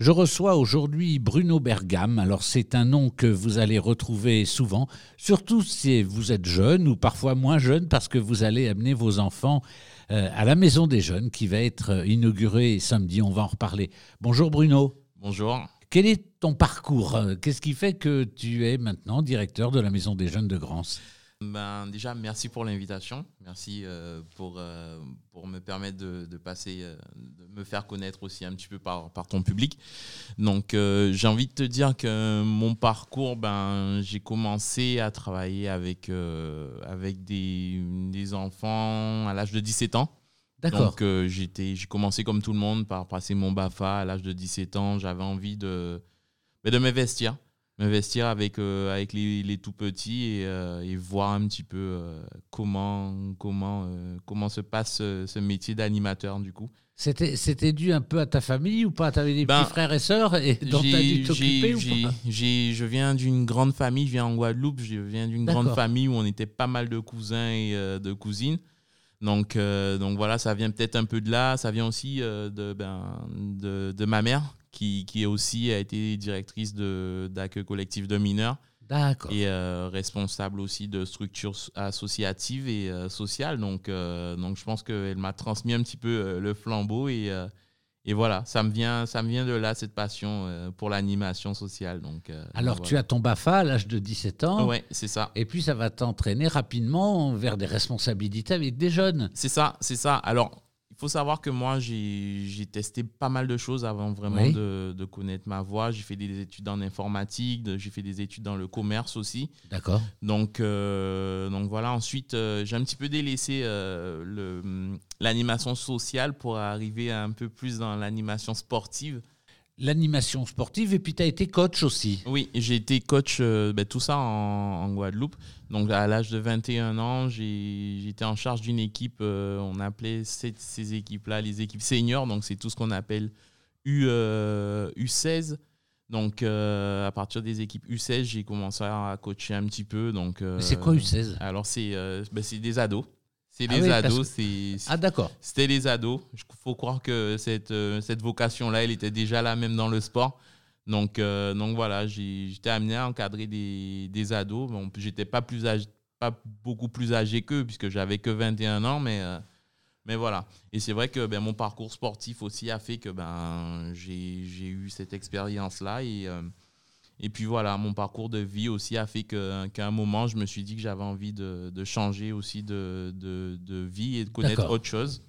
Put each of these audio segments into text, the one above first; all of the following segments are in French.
Je reçois aujourd'hui Bruno Bergam. Alors c'est un nom que vous allez retrouver souvent, surtout si vous êtes jeune ou parfois moins jeune parce que vous allez amener vos enfants euh, à la Maison des Jeunes qui va être inaugurée samedi. On va en reparler. Bonjour Bruno. Bonjour. Quel est ton parcours? Qu'est-ce qui fait que tu es maintenant directeur de la Maison des Jeunes de Grance? Ben, déjà, merci pour l'invitation. Merci euh, pour, euh, pour me permettre de, passer, euh, de me faire connaître aussi un petit peu par, par ton public. Donc, j'ai envie de te dire que mon parcours, ben, j'ai commencé à travailler avec, avec des, des enfants à l'âge de 17 ans. D'accord. Donc, j'ai commencé comme tout le monde par passer mon BAFA à l'âge de 17 ans. J'avais envie de, ben, de m'investir m'investir avec, euh, avec les, les, tout petits et, euh, et, voir un petit peu euh, comment, comment, comment se passe ce métier d'animateur du coup. C'était, c'était dû un peu à ta famille ou pas? Tu avais des ben, petits frères et sœurs et dont tu as dû t'occuper ou pas? Je viens d'une grande famille, je viens en Guadeloupe, je viens d'une grande famille où on était pas mal de cousins et de cousines. Donc, donc voilà, ça vient peut-être un peu de là. Ça vient aussi de, ben, de, de, ma mère qui, qui aussi a été directrice d'accueil collectif de mineurs. D'accord. Et euh, responsable aussi de structures associatives et euh, sociales. Donc, euh, donc, je pense qu'elle m'a transmis un petit peu le flambeau. Et, et voilà, ça me, vient, ça me vient de là, cette passion pour l'animation sociale. Donc, Alors, tu as ton BAFA à l'âge de 17 ans. Oui, c'est ça. Et puis, ça va t'entraîner rapidement vers des responsabilités avec des jeunes. C'est ça, c'est ça. Alors, faut savoir que moi, j'ai testé pas mal de choses avant vraiment de, de, connaître ma voie. J'ai fait des études en informatique, j'ai fait des études dans le commerce aussi. D'accord. Donc, euh, donc voilà, ensuite, euh, j'ai un petit peu délaissé euh, l'animation sociale pour arriver un peu plus dans l'animation sportive l'animation sportive et puis tu as été coach aussi. Oui, j'ai été coach, euh, ben, tout ça en, Guadeloupe. Donc à l'âge de 21 ans, j'étais en charge d'une équipe, euh, on appelait ces, ces équipes-là les équipes seniors, donc c'est tout ce qu'on appelle U, U16. Euh, donc à partir des équipes U16, j'ai commencé à coacher un petit peu. Donc, c'est quoi U16 Alors c'est ben, des ados. C'est les ah ados. c'est Ah, d'accord. C'était les ados. Il faut croire que cette, euh, cette vocation-là, elle était déjà là même dans le sport. Donc, euh, donc voilà, j'étais amené à encadrer des, des ados. Bon, j'étais pas, plus pas beaucoup plus âgé qu'eux, puisque j'avais que 21 ans, mais, euh, mais voilà. Et c'est vrai que ben, mon parcours sportif aussi a fait que ben, j'ai eu cette expérience-là. Et. Et puis voilà, mon parcours de vie aussi a fait qu'à un moment, je me suis dit que j'avais envie de, de, changer aussi de, de, de, vie et de connaître autre chose.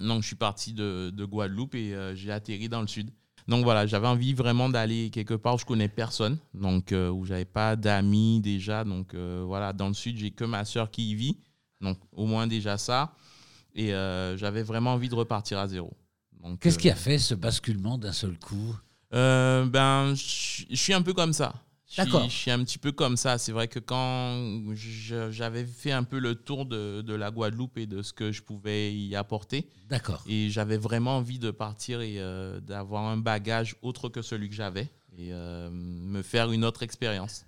Donc je suis parti de, Guadeloupe et euh, j'ai atterri dans le sud. Donc voilà, j'avais envie vraiment d'aller quelque part où je connais personne, donc euh, où j'avais pas d'amis déjà. Donc euh, voilà, dans le sud, j'ai que ma soeur qui y vit, donc au moins déjà ça. Et j'avais vraiment envie de repartir à zéro. Qu'est-ce qui a fait ce basculement d'un seul coup? Euh, ben, je suis un peu comme ça. D'accord. Je suis un petit peu comme ça. C'est vrai que quand j'avais fait un peu le tour de, de, la Guadeloupe et de ce que je pouvais y apporter. D'accord. Et j'avais vraiment envie de partir et euh, d'avoir un bagage autre que celui que j'avais et euh, me faire une autre expérience.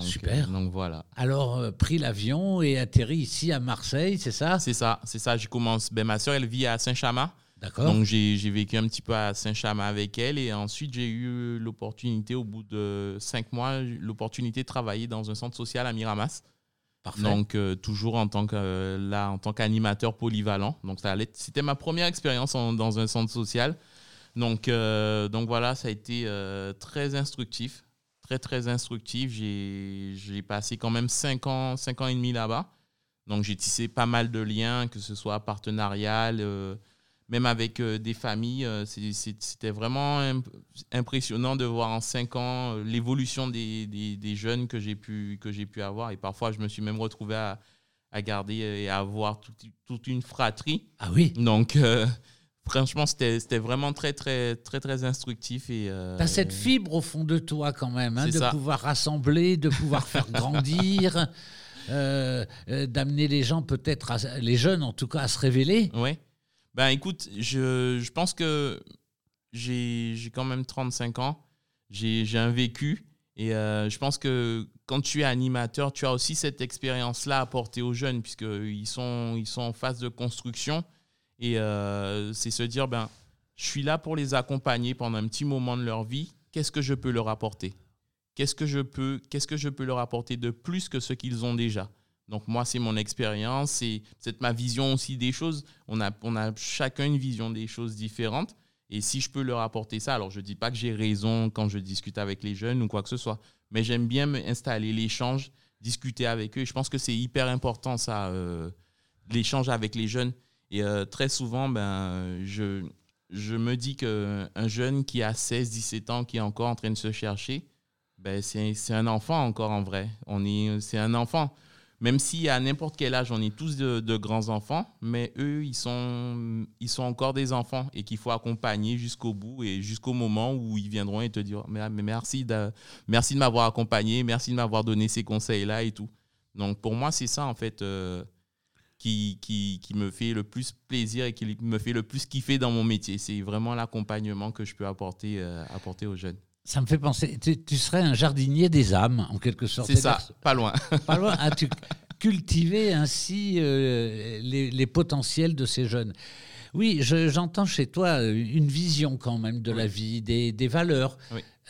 Super. donc voilà. Alors, pris l'avion et atterri ici à Marseille, c'est ça? C'est ça, c'est ça. Je commence. Ben, ma soeur, elle vit à Saint-Chamas. Donc j'ai vécu un petit peu à Saint-Chamas avec elle et ensuite j'ai eu l'opportunité au bout de cinq mois, l'opportunité de travailler dans un centre social à Miramas. Parfait. Donc euh, toujours en tant que là en tant qu'animateur polyvalent. Donc c'était ma première expérience dans un centre social. Donc euh, donc voilà, ça a été euh, très instructif, très très instructif. J'ai passé quand même cinq ans, cinq ans et demi là-bas. Donc j'ai tissé pas mal de liens, que ce soit partenarial même avec euh, des familles. Euh, c'était vraiment impressionnant de voir en cinq ans euh, l'évolution des, des, jeunes que j'ai pu, que pu avoir. Et parfois, je me suis même retrouvé à, à garder et à avoir toute, une fratrie. Ah oui Donc, franchement, c'était vraiment très, très, très, très instructif. Et, tu as cette fibre au fond de toi quand même, hein, de pouvoir rassembler, de pouvoir faire grandir. d'amener les gens peut-être, les jeunes en tout cas, à se révéler. Oui. Ben écoute, je, pense que j'ai quand même 35 ans, j'ai un vécu et euh, je pense que quand tu es animateur, tu as aussi cette expérience-là à porter aux jeunes puisqu'ils sont, ils sont en phase de construction et euh, c'est se dire, ben, Je suis là pour les accompagner pendant un petit moment de leur vie. Qu'est-ce que je peux leur apporter? Qu'est-ce que je peux leur apporter de plus que ce qu'ils ont déjà? Donc moi, c'est mon expérience, c'est, c'est ma vision aussi des choses. On a, on a chacun une vision des choses différentes. Et si je peux leur apporter ça, alors je ne dis pas que j'ai raison quand je discute avec les jeunes ou quoi que ce soit, mais j'aime bien m'installer l'échange, discuter avec eux. Je pense que c'est hyper important, ça, euh, l'échange avec les jeunes. Et euh, très souvent, ben, je, je me dis qu'un jeune qui a 16, 17 ans, qui est encore en train de se chercher, ben, c'est un enfant encore en vrai. C'est un enfant. Même si à n'importe quel âge, on est tous de, grands enfants, mais eux, ils sont, ils sont encore des enfants et qu'il faut accompagner jusqu'au bout et jusqu'au moment où ils viendront et te mais, merci de, merci de m'avoir accompagné, merci de m'avoir donné ces conseils-là et tout. Donc pour moi, c'est ça en fait euh, qui, qui, qui, me fait le plus plaisir et qui me fait le plus kiffer dans mon métier. C'est vraiment l'accompagnement que je peux apporter, euh, apporter aux jeunes. Ça me fait penser, tu, serais un jardinier des âmes, en quelque sorte. C'est ça, pas loin. Pas loin. Ah, tu cultiver ainsi euh, les, potentiels de ces jeunes. Oui, j'entends chez toi une vision quand même de la vie, des, des valeurs.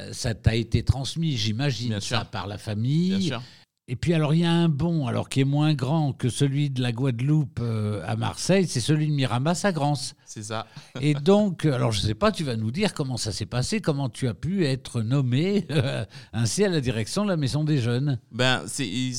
Euh, ça t'a été transmis, j'imagine, ça par la famille. Bien sûr. Et puis alors il y a un bon, alors qui est moins grand que celui de la Guadeloupe euh, à Marseille, c'est celui de Miramas à Grance. C'est ça. Et donc, alors je ne sais pas, tu vas nous dire comment ça s'est passé, comment tu as pu être nommé euh, ainsi à la direction de la Maison des Jeunes. Ben c'est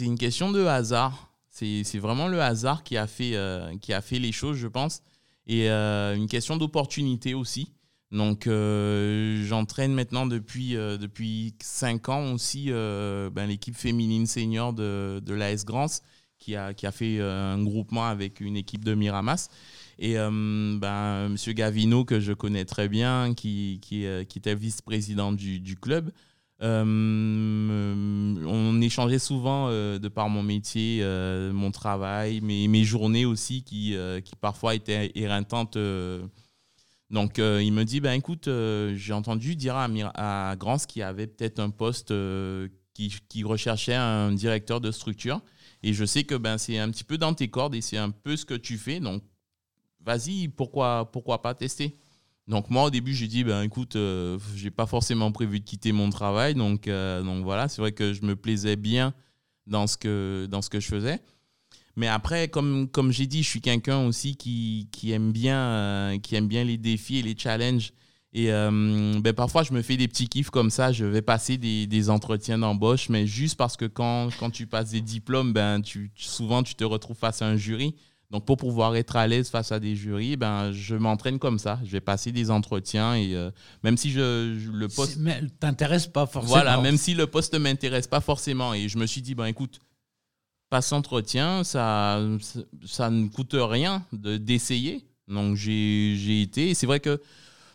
une question de hasard. C'est vraiment le hasard qui a fait euh, qui a fait les choses, je pense, et une question d'opportunité aussi. Donc, euh, j'entraîne maintenant depuis, euh, depuis 5 ans aussi euh, ben, l'équipe féminine senior de, de l'AS Grance qui a, qui a fait un groupement avec une équipe de Miramas. Et ben, M. Gavino, que je connais très bien, qui, qui, qui était vice-président du, du, club, on échangeait souvent de par mon métier, mon travail, mes, mes journées aussi qui, qui parfois étaient éreintantes donc, euh, il me dit, ben, écoute, euh, j'ai entendu dire à, Grance qu'il y avait peut-être un poste euh, qui, qui, recherchait un directeur de structure. Et je sais que ben, c'est un petit peu dans tes cordes et c'est un peu ce que tu fais. Donc, vas-y, pourquoi, pourquoi pas tester? Donc moi au début j'ai dit ben écoute j'ai pas forcément prévu de quitter mon travail donc donc voilà c'est vrai que je me plaisais bien dans ce que dans ce que je faisais mais après, comme, comme j'ai dit, je suis quelqu'un aussi qui, qui, aime bien, euh, qui aime bien les défis et les challenges. Et euh, ben parfois, je me fais des petits kiffs comme ça. Je vais passer des, des entretiens d'embauche, mais juste parce que quand, quand tu passes des diplômes, ben, tu, souvent, tu te retrouves face à un jury. Donc, pour pouvoir être à l'aise face à des jurys, ben, je m'entraîne comme ça. Je vais passer des entretiens et euh, même si je, le poste. Mais t'intéresse pas forcément. Voilà, même si le poste ne m'intéresse pas forcément. Et je me suis dit, ben écoute, s'entretient, ça, ça ne coûte rien d'essayer. Donc j'ai été. C'est vrai que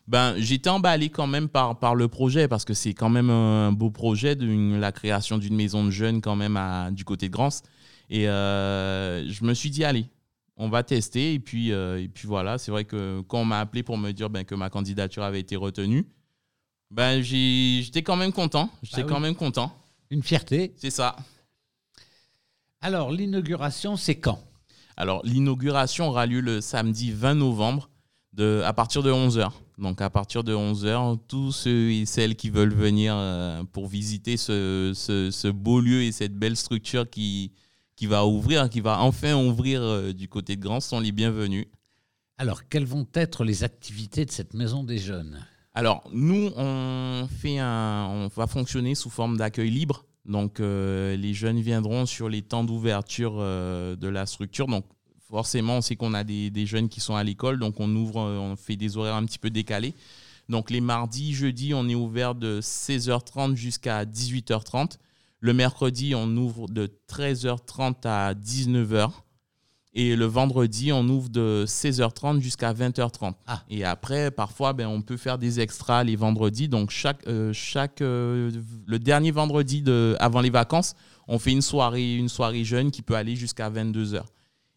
ben, j'étais emballé quand même par, par le projet parce que c'est quand même un beau projet, de la création d'une maison de jeunes quand même à, du côté de Grance. Et euh, je me suis dit, allez, on va tester. Et puis, euh, et puis voilà, c'est vrai que quand on m'a appelé pour me dire ben, que ma candidature avait été retenue, ben, j'étais quand même content. J'étais bah quand même content. Une fierté. C'est ça. Alors, l'inauguration, c'est quand? Alors, l'inauguration aura lieu le samedi 20 novembre de, à partir de 11h. Donc, à partir de 11h, tous ceux et celles qui veulent venir euh, pour visiter ce, ce, beau lieu et cette belle structure qui, qui va ouvrir, qui va enfin ouvrir euh, du côté de Grand, sont les bienvenus. Alors, quelles vont être les activités de cette maison des jeunes? Alors, nous, on, fait un, on va fonctionner sous forme d'accueil libre. Donc, euh, les jeunes viendront sur les temps d'ouverture euh, de la structure. Donc, forcément, on sait qu'on a des, jeunes qui sont à l'école, donc on ouvre, euh, on fait des horaires un petit peu décalés. Donc, les mardis, jeudis, on est ouvert de 16h30 jusqu'à 18h30. Le mercredi, on ouvre de 13h30 à 19h. Et le vendredi, on ouvre de 16h30 jusqu'à 20h30. Ah. Et après, parfois, ben, on peut faire des extras les vendredis. Donc, chaque, euh, chaque, euh, le dernier vendredi de, avant les vacances, on fait une soirée, une soirée jeune qui peut aller jusqu'à 22h.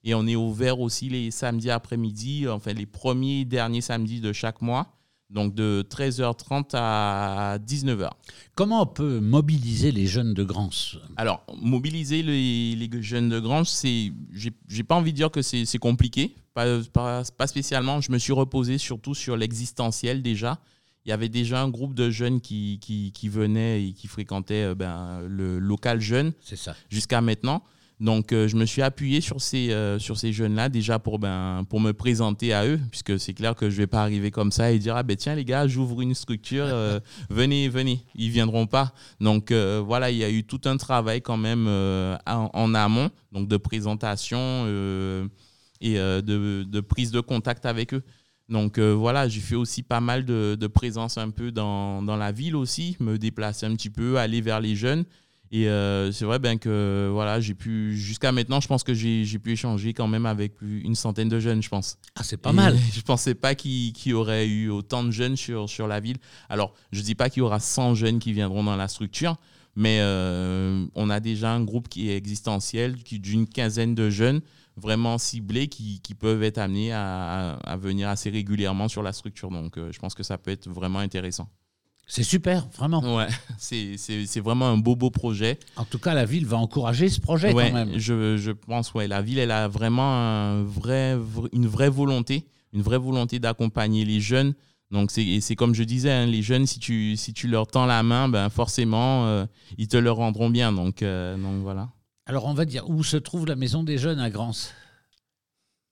Et on est ouvert aussi les samedis après-midi, enfin les premiers et derniers samedis de chaque mois, donc de 13h30 à 19h. Comment on peut mobiliser les jeunes de Grance Alors, mobiliser les, les jeunes de Grange, c'est, j'ai pas envie de dire que c'est compliqué, pas, pas, pas, spécialement. Je me suis reposé surtout sur l'existentiel déjà. Il y avait déjà un groupe de jeunes qui, qui, qui venaient et qui fréquentaient euh, ben, le local jeune jusqu'à maintenant. Donc, euh, je me suis appuyé sur ces, euh, sur ces jeunes-là déjà pour, ben, pour me présenter à eux, puisque c'est clair que je ne vais pas arriver comme ça et dire Ah ben tiens, les gars, j'ouvre une structure, euh, venez, venez. Ils ne viendront pas. Donc, voilà, il y a eu tout un travail quand même en, amont, donc de présentation et de, de, prise de contact avec eux. Donc voilà, j'ai fait aussi pas mal de, de présence un peu dans, dans, la ville aussi, me déplacer un petit peu, aller vers les jeunes. Et euh, c'est vrai ben, que voilà, j'ai pu, jusqu'à maintenant, je pense que j'ai pu échanger quand même avec une centaine de jeunes, je pense. Ah, c'est pas mal. Je pensais pas qu'il y aurait eu autant de jeunes sur, sur la ville. Alors, je dis pas qu'il y aura 100 jeunes qui viendront dans la structure, mais euh, on a déjà un groupe qui est existentiel, d'une quinzaine de jeunes vraiment ciblés qui, qui peuvent être amenés à, à, venir assez régulièrement sur la structure. Donc, euh, je pense que ça peut être vraiment intéressant. C'est super, vraiment. Ouais, c'est vraiment un beau, beau projet. En tout cas, la ville va encourager ce projet quand même. Je, je pense, ouais, la ville, elle a vraiment un vrai, une vraie volonté, une vraie volonté d'accompagner les jeunes. Donc, c'est comme je disais, hein, les jeunes, si tu, si tu leur tends la main, ben forcément, euh, ils te le rendront bien. Donc, euh, donc, voilà. Alors, on va dire où se trouve la maison des jeunes à Grance?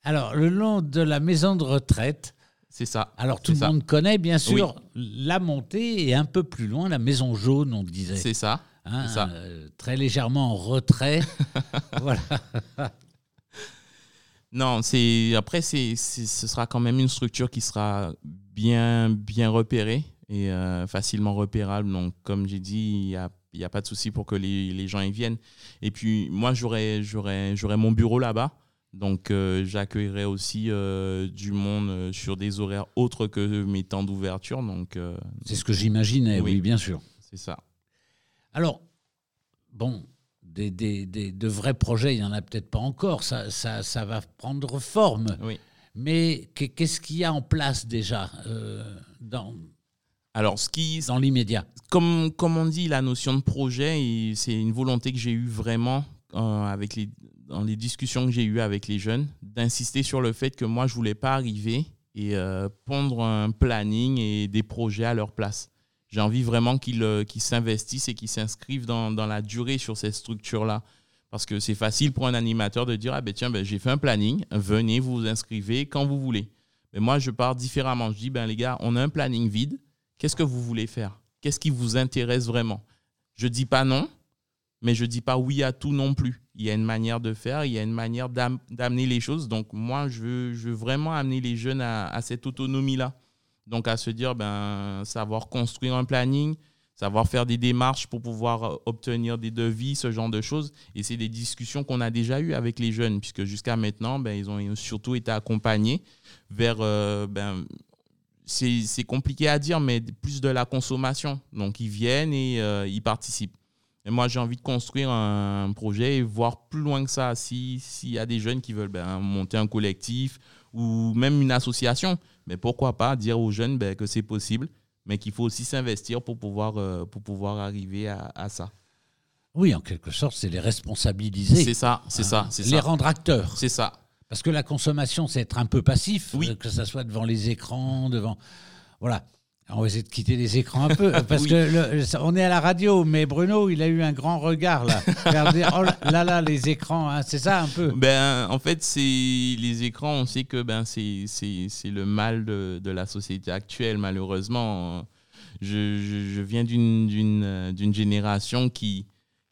Alors, le long de la maison de retraite, c'est ça. Alors tout le monde connaît bien sûr la montée et un peu plus loin la maison jaune, on disait. C'est ça. Hein, euh, très légèrement en retrait. voilà. Non, c'est après c'est, ce sera quand même une structure qui sera bien bien repérée et euh, facilement repérable. Donc comme j'ai dit, il y a n'y a pas de souci pour que les, les, gens y viennent. Et puis, moi, j'aurai, j'aurai mon bureau là-bas. Donc, euh, j'accueillerai aussi euh, du monde euh, sur des horaires autres que mes temps d'ouverture. Donc, c'est ce que j'imaginais, oui. bien sûr. C'est ça. Alors, bon, des, des, des, de vrais projets, il n'y en a peut-être pas encore. Ça, ça, ça, va prendre forme. Oui. Mais qu'est-ce qu'il y a en place déjà dans, alors, ce qui, dans l'immédiat? Comme, comme on dit, la notion de projet, c'est une volonté que j'ai eue vraiment avec les dans les discussions que j'ai eues avec les jeunes, d'insister sur le fait que moi, je ne voulais pas arriver et euh, pondre un planning et des projets à leur place. J'ai envie vraiment qu'ils euh, s'investissent et qu'ils s'inscrivent dans, la durée sur cette structure-là. Parce que c'est facile pour un animateur de dire Ah ben tiens, ben, j'ai fait un planning, venez, vous vous inscrivez quand vous voulez. Mais moi, je pars différemment. Je dis Ben les gars, on a un planning vide. Qu'est-ce que vous voulez faire? Qu'est-ce qui vous intéresse vraiment? Je dis pas non, mais je dis pas oui à tout non plus. Il y a une manière de faire, il y a une manière d'amener les choses. Donc moi, je veux, vraiment amener les jeunes à, cette autonomie-là. Donc à se dire, ben, savoir construire un planning, savoir faire des démarches pour pouvoir euh, obtenir des devis, ce genre de choses. Et c'est des discussions qu'on a déjà eues avec les jeunes, puisque jusqu'à maintenant, ben, ils ont surtout été accompagnés vers... Euh, ben, c'est compliqué à dire, mais plus de la consommation. Donc ils viennent et euh, ils participent. Et moi, j'ai envie de construire un projet et voir plus loin que ça. S'il y a des jeunes qui veulent ben, monter un collectif ou même une association, mais pourquoi pas dire aux jeunes ben, que c'est possible, mais qu'il faut aussi s'investir pour pouvoir, euh, pour pouvoir arriver à, ça. Oui, en quelque sorte, c'est les responsabiliser. C'est ça, c'est ça. c'est Les rendre acteurs. C'est ça. Parce que la consommation, c'est être un peu passif, oui. que ce soit devant les écrans, devant. Voilà. On va essayer de quitter les écrans un peu, parce que on est à la radio, mais Bruno, il a eu un grand regard là. Regardez, oh là là, les écrans, hein, c'est ça un peu. Ben, en fait, c'est les écrans. On sait que ben c'est le mal de, de, la société actuelle, malheureusement. Je, je, viens d'une génération qui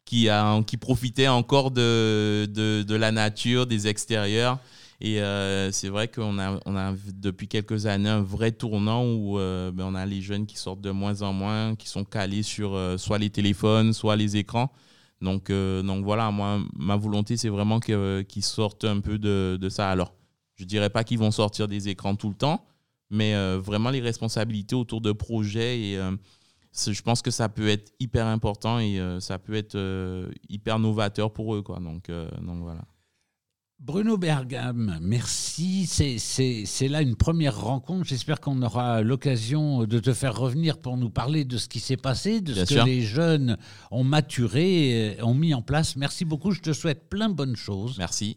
qui a qui profitait encore de, de, de la nature, des extérieurs. Et euh, c'est vrai qu'on a, on a depuis quelques années un vrai tournant où euh, ben, on a les jeunes qui sortent de moins en moins, qui sont calés sur euh, soit les téléphones, soit les écrans. Donc, donc voilà, moi, ma volonté, c'est vraiment qu'ils sortent un peu de, de, ça. Alors, je ne dirais pas qu'ils vont sortir des écrans tout le temps, mais vraiment les responsabilités autour de projets. Et je pense que ça peut être hyper important et ça peut être hyper novateur pour eux. Quoi. Donc, donc voilà. Bruno Bergam, merci. C'est là une première rencontre. J'espère qu'on aura l'occasion de te faire revenir pour nous parler de ce qui s'est passé, de ce que les jeunes ont maturé, ont mis en place. Merci beaucoup. Je te souhaite plein de bonnes choses. Merci.